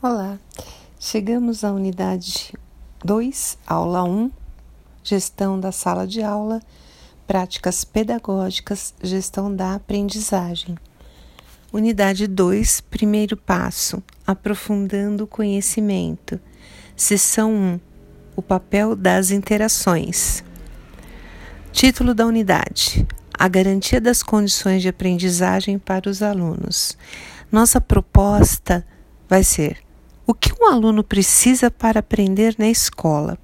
Olá, chegamos à unidade 2, aula 1, gestão da sala de aula, práticas pedagógicas, gestão da aprendizagem. Unidade 2, primeiro passo, aprofundando o conhecimento. Seção 1, o papel das interações. Título da unidade: A garantia das condições de aprendizagem para os alunos. Nossa proposta vai ser o que um aluno precisa para aprender na escola?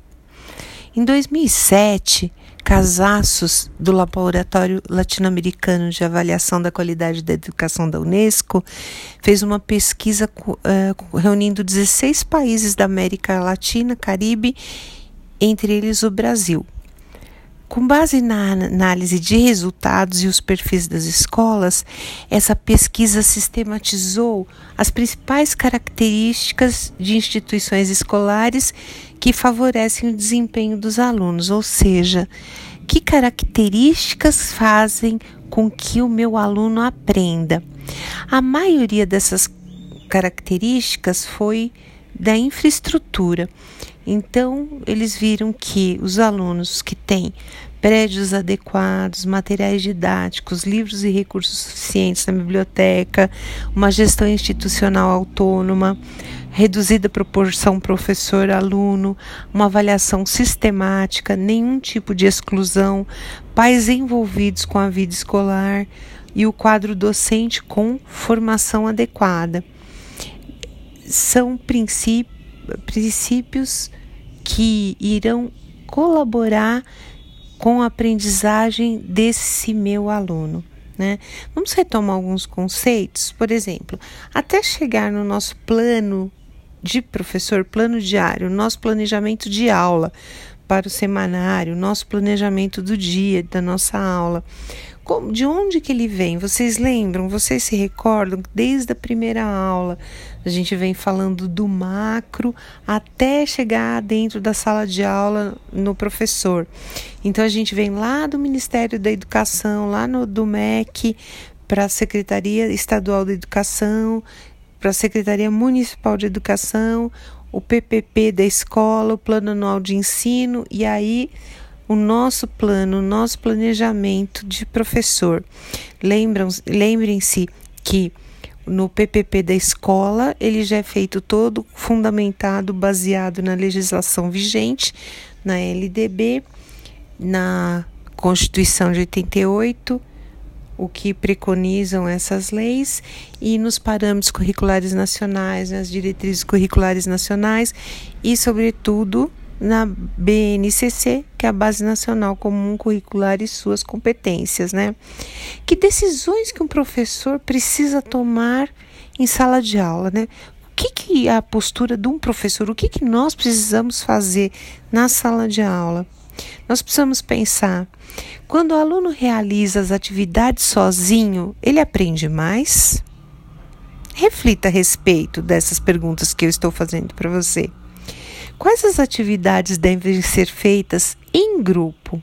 Em 2007, Casaços, do Laboratório Latino-Americano de Avaliação da Qualidade da Educação da Unesco, fez uma pesquisa uh, reunindo 16 países da América Latina, Caribe, entre eles o Brasil. Com base na análise de resultados e os perfis das escolas, essa pesquisa sistematizou as principais características de instituições escolares que favorecem o desempenho dos alunos, ou seja, que características fazem com que o meu aluno aprenda. A maioria dessas características foi da infraestrutura. Então, eles viram que os alunos que têm prédios adequados, materiais didáticos, livros e recursos suficientes na biblioteca, uma gestão institucional autônoma, reduzida proporção professor-aluno, uma avaliação sistemática, nenhum tipo de exclusão, pais envolvidos com a vida escolar e o quadro docente com formação adequada. São princípios que irão colaborar com a aprendizagem desse meu aluno. Né? Vamos retomar alguns conceitos, por exemplo, até chegar no nosso plano de professor, plano diário, nosso planejamento de aula para o semanário, nosso planejamento do dia, da nossa aula. De onde que ele vem? Vocês lembram? Vocês se recordam? Desde a primeira aula, a gente vem falando do macro até chegar dentro da sala de aula no professor. Então, a gente vem lá do Ministério da Educação, lá no, do MEC, para a Secretaria Estadual da Educação, para a Secretaria Municipal de Educação, o PPP da escola, o Plano Anual de Ensino, e aí o nosso plano, o nosso planejamento de professor. Lembrem-se que no PPP da escola, ele já é feito todo fundamentado, baseado na legislação vigente, na LDB, na Constituição de 88, o que preconizam essas leis, e nos parâmetros curriculares nacionais, nas diretrizes curriculares nacionais e, sobretudo, na BNCC, que é a Base Nacional Comum Curricular e suas competências, né? Que decisões que um professor precisa tomar em sala de aula, né? O que, que é a postura de um professor? O que, que nós precisamos fazer na sala de aula? Nós precisamos pensar: quando o aluno realiza as atividades sozinho, ele aprende mais? Reflita a respeito dessas perguntas que eu estou fazendo para você. Quais as atividades devem ser feitas em grupo?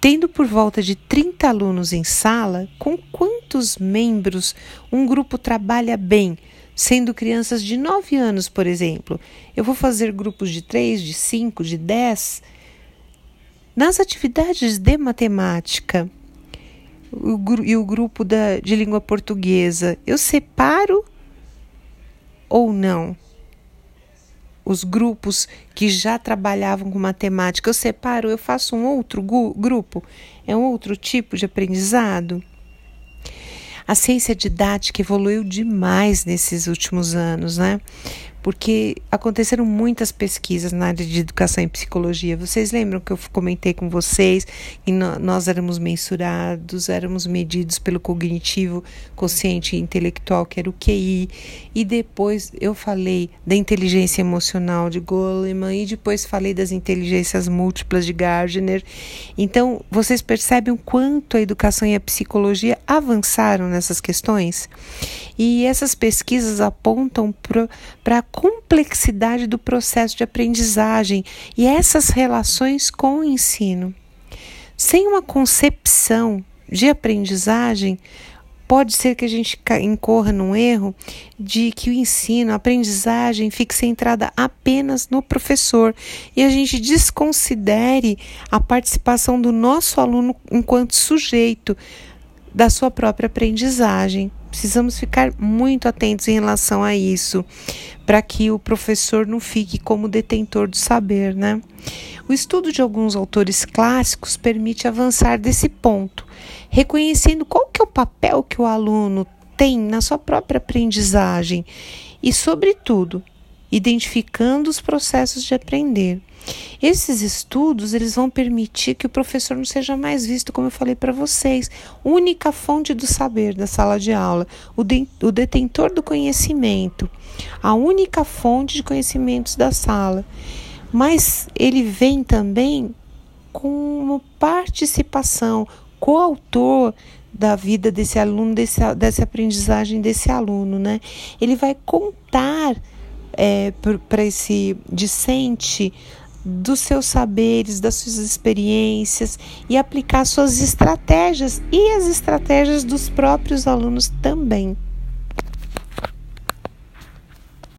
Tendo por volta de 30 alunos em sala, com quantos membros um grupo trabalha bem, sendo crianças de 9 anos, por exemplo? Eu vou fazer grupos de 3, de 5, de 10. Nas atividades de matemática o, e o grupo da, de língua portuguesa, eu separo ou não? Os grupos que já trabalhavam com matemática, eu separo, eu faço um outro grupo, é um outro tipo de aprendizado. A ciência didática evoluiu demais nesses últimos anos, né? Porque aconteceram muitas pesquisas na área de educação e psicologia. Vocês lembram que eu comentei com vocês que nós éramos mensurados, éramos medidos pelo cognitivo consciente e intelectual, que era o QI, e depois eu falei da inteligência emocional de Goleman e depois falei das inteligências múltiplas de Gardner. Então, vocês percebem o quanto a educação e a psicologia avançaram nessas questões? E essas pesquisas apontam para complexidade do processo de aprendizagem e essas relações com o ensino. Sem uma concepção de aprendizagem, pode ser que a gente incorra num erro de que o ensino, a aprendizagem fique centrada apenas no professor e a gente desconsidere a participação do nosso aluno enquanto sujeito da sua própria aprendizagem. Precisamos ficar muito atentos em relação a isso, para que o professor não fique como detentor do saber, né? O estudo de alguns autores clássicos permite avançar desse ponto, reconhecendo qual que é o papel que o aluno tem na sua própria aprendizagem e, sobretudo, identificando os processos de aprender. Esses estudos eles vão permitir que o professor não seja mais visto, como eu falei para vocês, única fonte do saber da sala de aula, o, de, o detentor do conhecimento, a única fonte de conhecimentos da sala. Mas ele vem também com participação, coautor da vida desse aluno, desse, dessa aprendizagem desse aluno, né? Ele vai contar é, para esse discente dos seus saberes, das suas experiências e aplicar suas estratégias e as estratégias dos próprios alunos também.